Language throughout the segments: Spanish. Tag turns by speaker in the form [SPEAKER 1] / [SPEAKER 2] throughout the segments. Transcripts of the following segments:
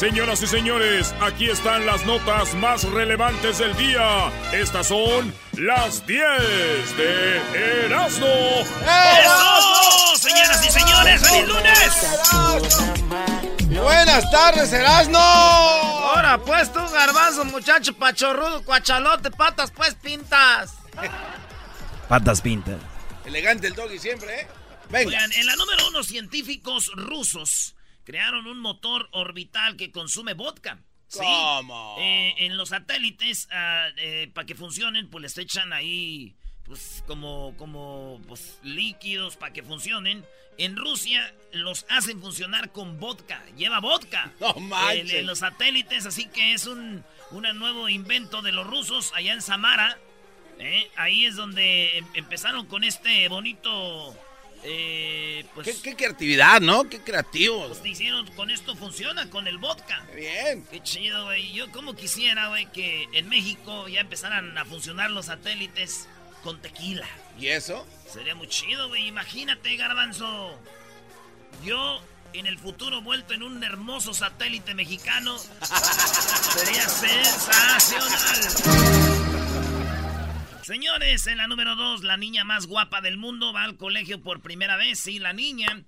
[SPEAKER 1] Señoras y señores, aquí están las notas más relevantes del día. Estas son las 10 de Erasmo.
[SPEAKER 2] ¡Eso! Señoras y señores, feliz lunes.
[SPEAKER 3] Buenas tardes, Erasmo.
[SPEAKER 2] Ahora, pues tú, garbanzo, muchacho pachorrudo, cuachalote, patas, pues pintas.
[SPEAKER 4] Patas pintas.
[SPEAKER 3] Elegante el doggy siempre, ¿eh?
[SPEAKER 2] Venga. Oigan, en la número uno, científicos rusos crearon un motor orbital que consume vodka.
[SPEAKER 3] ¿Cómo?
[SPEAKER 2] Eh, en los satélites, ah, eh, para que funcionen, pues les echan ahí, pues, como, como pues, líquidos para que funcionen. En Rusia los hacen funcionar con vodka. Lleva vodka.
[SPEAKER 3] No manches.
[SPEAKER 2] En, los satélites, así que es un, un nuevo invento de los rusos allá en Samara. ¿eh? Ahí es donde em, empezaron con este bonito eh, pues,
[SPEAKER 3] ¿Qué, creatividad, ¿no? Qué creativos.
[SPEAKER 2] Pues hicieron, con esto funciona, con el vodka.
[SPEAKER 3] Qué bien.
[SPEAKER 2] Qué chido, güey. Yo como quisiera, güey, que en México ya empezaran a funcionar los satélites con tequila.
[SPEAKER 3] ¿Y eso?
[SPEAKER 2] Sería muy chido, güey. Imagínate, garbanzo. Yo en el futuro vuelto en un hermoso satélite mexicano. Sería sensacional. Señores, en la número dos, la niña más guapa del mundo va al colegio por primera vez. Sí, la niña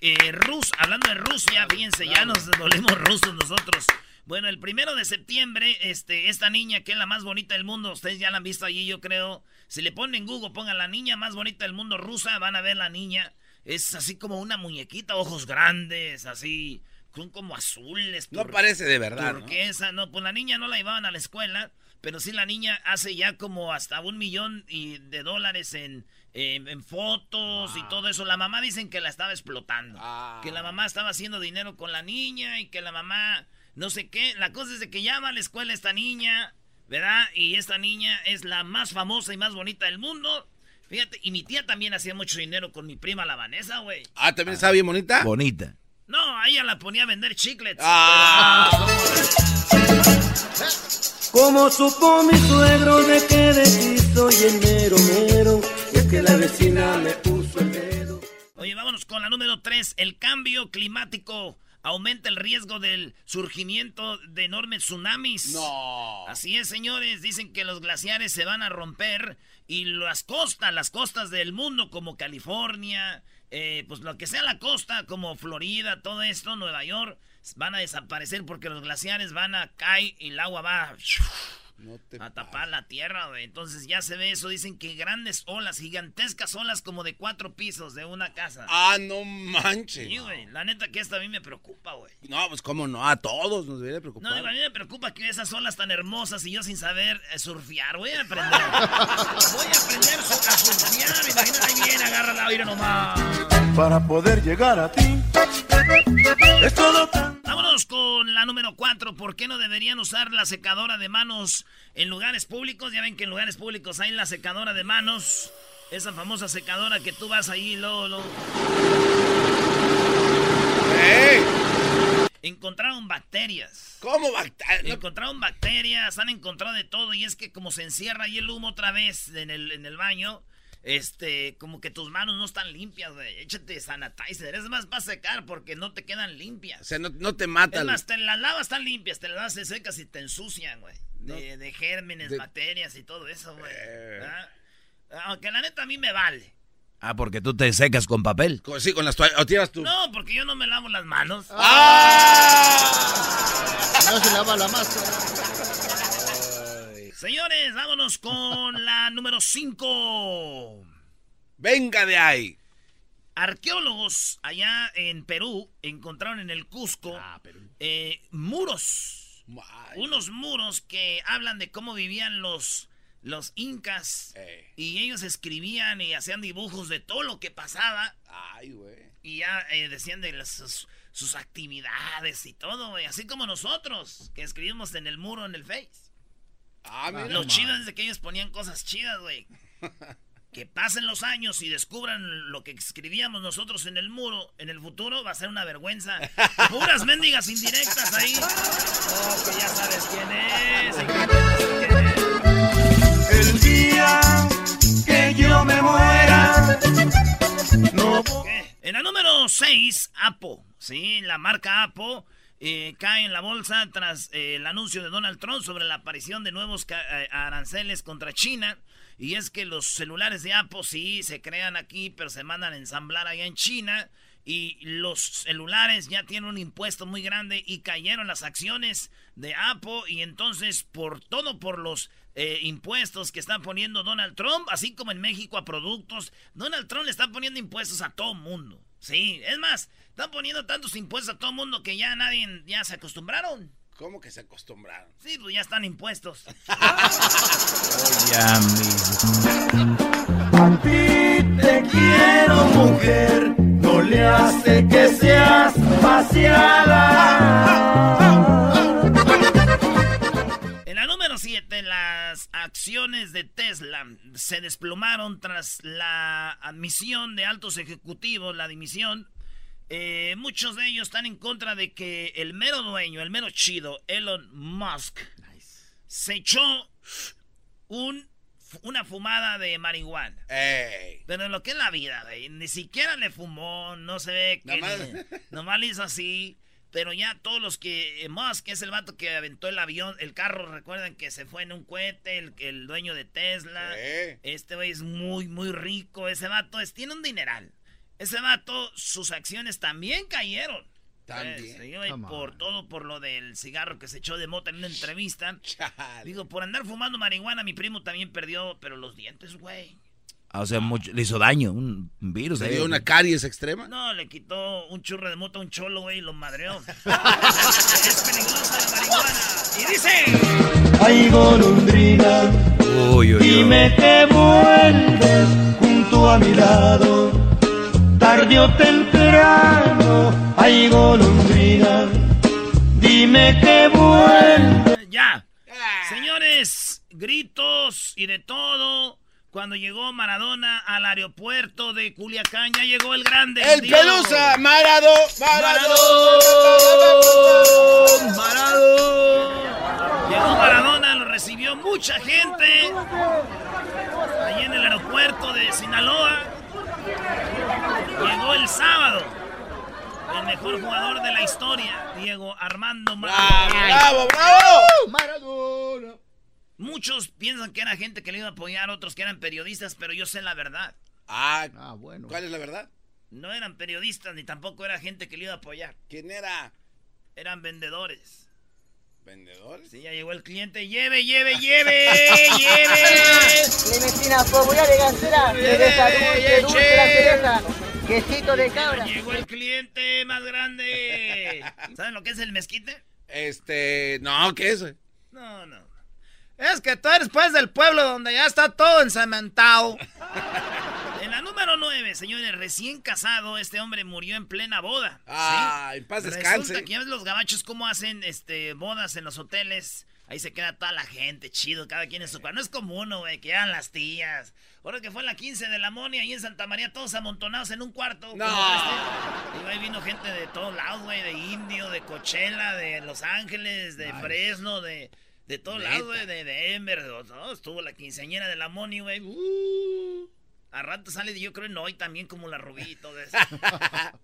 [SPEAKER 2] eh, Rus, hablando de Rusia, fíjense, ya nos volvemos rusos nosotros. Bueno, el primero de septiembre, este, esta niña que es la más bonita del mundo, ustedes ya la han visto allí, yo creo. Si le ponen en Google, pongan la niña más bonita del mundo rusa, van a ver la niña. Es así como una muñequita, ojos grandes, así, son como azules.
[SPEAKER 3] No parece de verdad.
[SPEAKER 2] Porque ¿no? esa, no, pues la niña no la llevaban a la escuela. Pero sí, la niña hace ya como hasta un millón de dólares en, en, fotos y todo eso. La mamá dicen que la estaba explotando.
[SPEAKER 3] Ah.
[SPEAKER 2] Que la mamá estaba haciendo dinero con la niña y que la mamá no sé qué. La cosa es de que llama a la escuela esta niña, ¿verdad? Y esta niña es la más famosa y más bonita del mundo. Fíjate, y mi tía también hacía mucho dinero con mi prima la Vanessa, güey.
[SPEAKER 3] Ah, ¿también estaba bien bonita?
[SPEAKER 4] Bonita.
[SPEAKER 2] No, a ella la ponía a vender chiclets.
[SPEAKER 3] Ah.
[SPEAKER 5] Como supo mi suegro de que de ti soy el mero mero, y es que la vecina me puso el dedo.
[SPEAKER 2] Oye, vámonos con la número 3. El cambio climático aumenta el riesgo del surgimiento de enormes tsunamis.
[SPEAKER 3] No.
[SPEAKER 2] Así es, señores. Dicen que los glaciares se van a romper y las costas, las costas del mundo como California, eh, pues lo que sea la costa como Florida, todo esto, Nueva York, van a desaparecer porque los glaciares van a caer y el agua va tapar la tierra, güey. Entonces ya se ve eso. Dicen que grandes olas, gigantescas olas como de cuatro pisos de una casa.
[SPEAKER 3] Ah, no manches.
[SPEAKER 2] Sí, güey. La neta que esta a mí me preocupa, güey.
[SPEAKER 3] No, pues cómo no, a todos nos debería preocupar.
[SPEAKER 2] No, a mí me preocupa que esas olas tan hermosas y yo sin saber eh, surfear. Voy a aprender. Voy a aprender a surfear. Imagínate ahí bien, agarra la aire nomás.
[SPEAKER 5] Para poder llegar a ti, es todo tan...
[SPEAKER 2] Con la número 4. ¿Por qué no deberían usar la secadora de manos en lugares públicos? Ya ven que en lugares públicos hay la secadora de manos. Esa famosa secadora que tú vas ahí.
[SPEAKER 3] ¡Ey!
[SPEAKER 2] Encontraron bacterias.
[SPEAKER 3] ¿Cómo bacterias?
[SPEAKER 2] Encontraron bacterias, han encontrado de todo. Y es que como se encierra ahí el humo otra vez en el, en el baño, este, como que tus manos no están limpias, güey. Échate sanitizer. Es más, va a secar porque no te quedan limpias.
[SPEAKER 3] O sea, no, no te matan.
[SPEAKER 2] Es más, te las lavas están limpias, te las lavas se secas y te ensucian, güey. De, de, gérmenes,
[SPEAKER 3] de-
[SPEAKER 2] bacterias y todo eso, güey.
[SPEAKER 3] Eh.
[SPEAKER 2] ¿Ah? Aunque la neta a mí me vale.
[SPEAKER 4] Ah, porque tú te secas con papel.
[SPEAKER 3] Con- sí, con las toallas. ¿O tiras tú?
[SPEAKER 2] No, porque yo no me lavo las manos.
[SPEAKER 6] No se lava la máscara.
[SPEAKER 2] Señores, vámonos con la número 5.
[SPEAKER 3] Venga de ahí.
[SPEAKER 2] Arqueólogos allá en Perú encontraron en el Cusco eh, muros. Unos muros que hablan de cómo vivían los, los incas.
[SPEAKER 3] Eh.
[SPEAKER 2] Y ellos escribían y hacían dibujos de todo lo que pasaba.
[SPEAKER 3] Ay, güey.
[SPEAKER 2] Y ya eh, decían de las- sus, sus actividades y todo, güey. Así como nosotros, que escribimos en el muro en el Face.
[SPEAKER 3] Ah, mira.
[SPEAKER 2] Lo chido es de que ellos ponían cosas chidas, güey. Que pasen los años y descubran lo que escribíamos nosotros en el muro, en el futuro va a ser una vergüenza. Puras mendigas indirectas ahí. Oh, que ya sabes quién es. y quién es.
[SPEAKER 5] El día que yo me muera, no.
[SPEAKER 2] En la número 6, Apo. Sí, la marca Apo eh, cae en la bolsa tras eh, el anuncio de Donald Trump sobre la aparición de nuevos eh, aranceles contra China. Y es que los celulares de Apple sí se crean aquí, pero se mandan a ensamblar allá en China. Y los celulares ya tienen un impuesto muy grande y cayeron las acciones de Apple. Y entonces, por todo por los eh, impuestos que está poniendo Donald Trump, así como en México a productos, Donald Trump le está poniendo impuestos a todo mundo. Sí, es más, están poniendo tantos impuestos a todo mundo que ya nadie, ya se acostumbraron.
[SPEAKER 3] ¿Cómo que se acostumbraron?
[SPEAKER 2] Sí, pues ya están impuestos.
[SPEAKER 5] A ti te quiero, mujer, no le hace que seas vaciada.
[SPEAKER 2] Se desplomaron tras la admisión de altos ejecutivos, la dimisión. Eh, muchos de ellos están en contra de que el mero dueño, el mero chido, Elon Musk, se echó un, una fumada de marihuana.
[SPEAKER 3] ¡Ey!
[SPEAKER 2] Pero en lo que es la vida, güey, ni siquiera le fumó, no se ve que
[SPEAKER 3] Nomás-
[SPEAKER 2] ni- nomás le hizo así. Pero ya todos los que. eh, Musk es el vato que aventó el avión, el carro, recuerdan que se fue en un cohete, el, el dueño de Tesla. Este güey es muy, muy rico. Ese vato es, tiene un dineral. Ese vato, sus acciones también cayeron.
[SPEAKER 3] También.
[SPEAKER 2] Por
[SPEAKER 6] on.
[SPEAKER 2] todo, por lo del cigarro que se echó de mota en una entrevista.
[SPEAKER 3] Chale.
[SPEAKER 2] Digo, por andar fumando marihuana, mi primo también perdió, pero los dientes, güey.
[SPEAKER 4] O sea, mucho- le hizo daño, un virus.
[SPEAKER 3] ¿Se
[SPEAKER 4] ahí.
[SPEAKER 3] dio una caries extrema?
[SPEAKER 2] No, le quitó un churro de mota a un cholo, güey, y lo madreó. es peligrosa la marihuana. Y dice...
[SPEAKER 5] Ay, golondrina,
[SPEAKER 4] Uy, uy, uy.
[SPEAKER 5] dime que vuelves junto a mi lado, tarde o temprano. Ay, golondrina, dime que vuelves.
[SPEAKER 2] Ya. Señores, gritos y de todo. Cuando llegó Maradona al aeropuerto de Culiacán, ya llegó el grande.
[SPEAKER 3] ¡El
[SPEAKER 2] Diego.
[SPEAKER 3] Pelusa! ¡Marado! ¡Marado!
[SPEAKER 2] Llegó Maradona, lo recibió mucha gente. Allí en el aeropuerto de Sinaloa. Llegó el sábado. El mejor jugador de la historia, Diego Armando Maradona.
[SPEAKER 3] ¡Bravo, bravo!
[SPEAKER 6] Maradona.
[SPEAKER 2] Muchos piensan que era gente que le iba a apoyar, otros que eran periodistas, pero yo sé la verdad.
[SPEAKER 3] Ah,
[SPEAKER 6] Ah, bueno.
[SPEAKER 3] ¿cuál es la verdad?
[SPEAKER 2] No eran periodistas ni tampoco era gente que le iba a apoyar.
[SPEAKER 3] ¿Quién era?
[SPEAKER 2] Eran vendedores.
[SPEAKER 3] ¿Vendedores?
[SPEAKER 2] Sí, ya llegó el cliente. Lleve, lleve, lleve, lleve.
[SPEAKER 7] Clementina, fórmula de gansera, cereza dulce, dulce la cereza, quesito de cabra.
[SPEAKER 2] Llegó el cliente más grande. ¿Saben lo que es el mezquite?
[SPEAKER 3] Este, no, ¿qué es?
[SPEAKER 2] No, no. Es que tú eres pues del pueblo donde ya está todo encementado. En la número 9, señores, recién casado, este hombre murió en plena boda.
[SPEAKER 3] Ah,
[SPEAKER 2] ¿sí?
[SPEAKER 3] en paz
[SPEAKER 2] Resulta
[SPEAKER 3] descanse.
[SPEAKER 2] que ya ves los gabachos cómo hacen este bodas en los hoteles. Ahí se queda toda la gente, chido, cada quien en su cuarto. No es como uno, güey, que eran las tías. Ahora que fue la 15 de la Monia ahí en Santa María, todos amontonados en un cuarto.
[SPEAKER 3] No.
[SPEAKER 2] este. Y ahí vino gente de todos lados, güey, de Indio, de Coachella, de Los Ángeles, de Fresno, de, de todos lados, güey, de Denver. de- no, estuvo la quinceañera de la Moni, güey. Uh, a rato sale, yo creo, en hoy también como la Rubí y todo eso.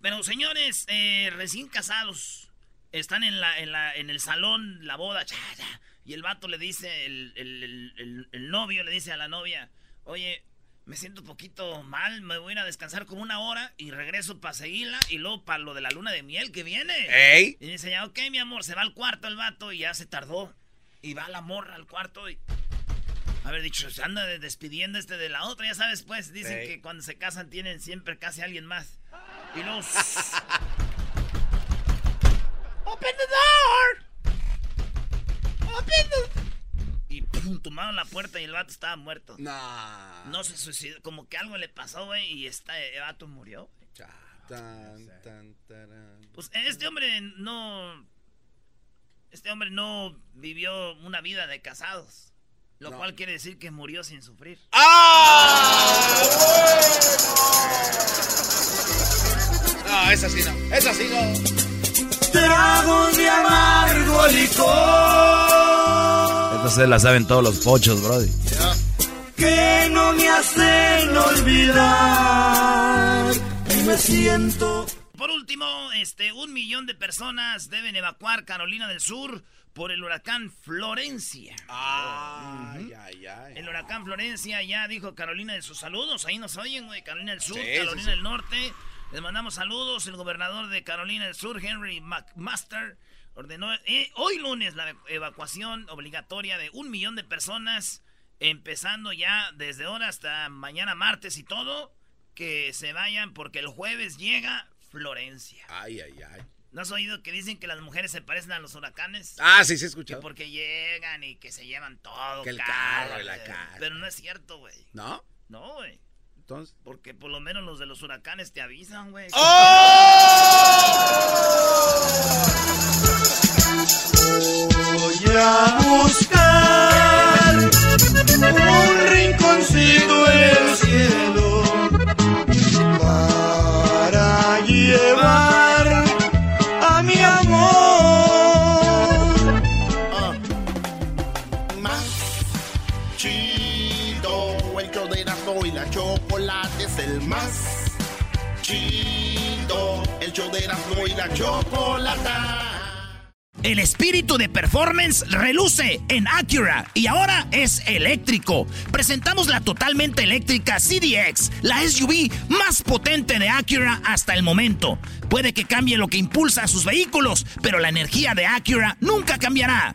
[SPEAKER 2] Pero señores, eh, recién casados, están en la, en la, en el salón, la boda, cha, cha, y el vato le dice, el- el- el novio le dice a la novia, oye, me siento un poquito mal, me voy a ir a descansar como una hora y regreso para seguirla y luego para lo de la luna de miel que viene.
[SPEAKER 3] ¡Ey!
[SPEAKER 2] Y dice, ya, ok, mi amor, se va al cuarto el vato y ya se tardó. Y va la morra al cuarto y... Haber dicho, se anda de- despidiendo este de la otra, ya sabes, pues, dicen
[SPEAKER 3] Ey.
[SPEAKER 2] que cuando se casan tienen siempre casi alguien más. Y luego... ¡Open the door! ¡Open the... Y pum, tumbaron la puerta y el vato estaba muerto.
[SPEAKER 3] No.
[SPEAKER 2] No se suicidó, como que algo le pasó, güey, y está, el vato murió.
[SPEAKER 3] Cha, tan, tan, tarán.
[SPEAKER 2] Pues este hombre no. Este hombre no vivió una vida de casados. Lo
[SPEAKER 3] No.
[SPEAKER 2] cual quiere decir que murió sin sufrir.
[SPEAKER 3] ¡Ah! No, esa sí no. Esa sí no.
[SPEAKER 5] Tragos de amargo licor
[SPEAKER 4] Entonces la saben todos los pochos, brody.
[SPEAKER 5] que no me hacen olvidar y me siento
[SPEAKER 2] Por último, este, un millón de personas deben evacuar Carolina del Sur por el huracán Florencia.
[SPEAKER 3] Ay, ay, ay.
[SPEAKER 2] El huracán Florencia ya dijo Carolina de sus saludos. Ahí nos oyen, güey. Carolina del Sur,
[SPEAKER 3] Sí,
[SPEAKER 2] Carolina
[SPEAKER 3] sí, sí.
[SPEAKER 2] del Norte. Les mandamos saludos. El gobernador de Carolina del Sur, Henry McMaster, ordenó eh, hoy lunes la evacuación obligatoria de un millón de personas, empezando ya desde ahora hasta mañana martes y todo, que se vayan porque el jueves llega Florencia.
[SPEAKER 3] Ay, ay, ay.
[SPEAKER 2] ¿No has oído que dicen que las mujeres se parecen a los huracanes?
[SPEAKER 3] Ah, sí, sí, he
[SPEAKER 2] Que
[SPEAKER 3] escuchado.
[SPEAKER 2] porque llegan y que se llevan todo.
[SPEAKER 3] Que el
[SPEAKER 2] carro,
[SPEAKER 3] carro y la
[SPEAKER 2] güey.
[SPEAKER 3] casa.
[SPEAKER 2] Pero no es cierto, güey.
[SPEAKER 3] ¿No?
[SPEAKER 2] No, güey.
[SPEAKER 3] Entonces.
[SPEAKER 2] Porque por lo menos los de los huracanes te avisan, güey.
[SPEAKER 5] voy a buscar un rinconcito en el cielo para llevar a mi amor.
[SPEAKER 6] Más chido, Erasmo y la chocolate es el más chido. El show de y la.
[SPEAKER 2] El espíritu de performance reluce en Acura y ahora es eléctrico. Presentamos la totalmente eléctrica CDX, la SUV más potente de Acura hasta el momento. Puede que cambie lo que impulsa a sus vehículos, pero la energía de Acura nunca cambiará.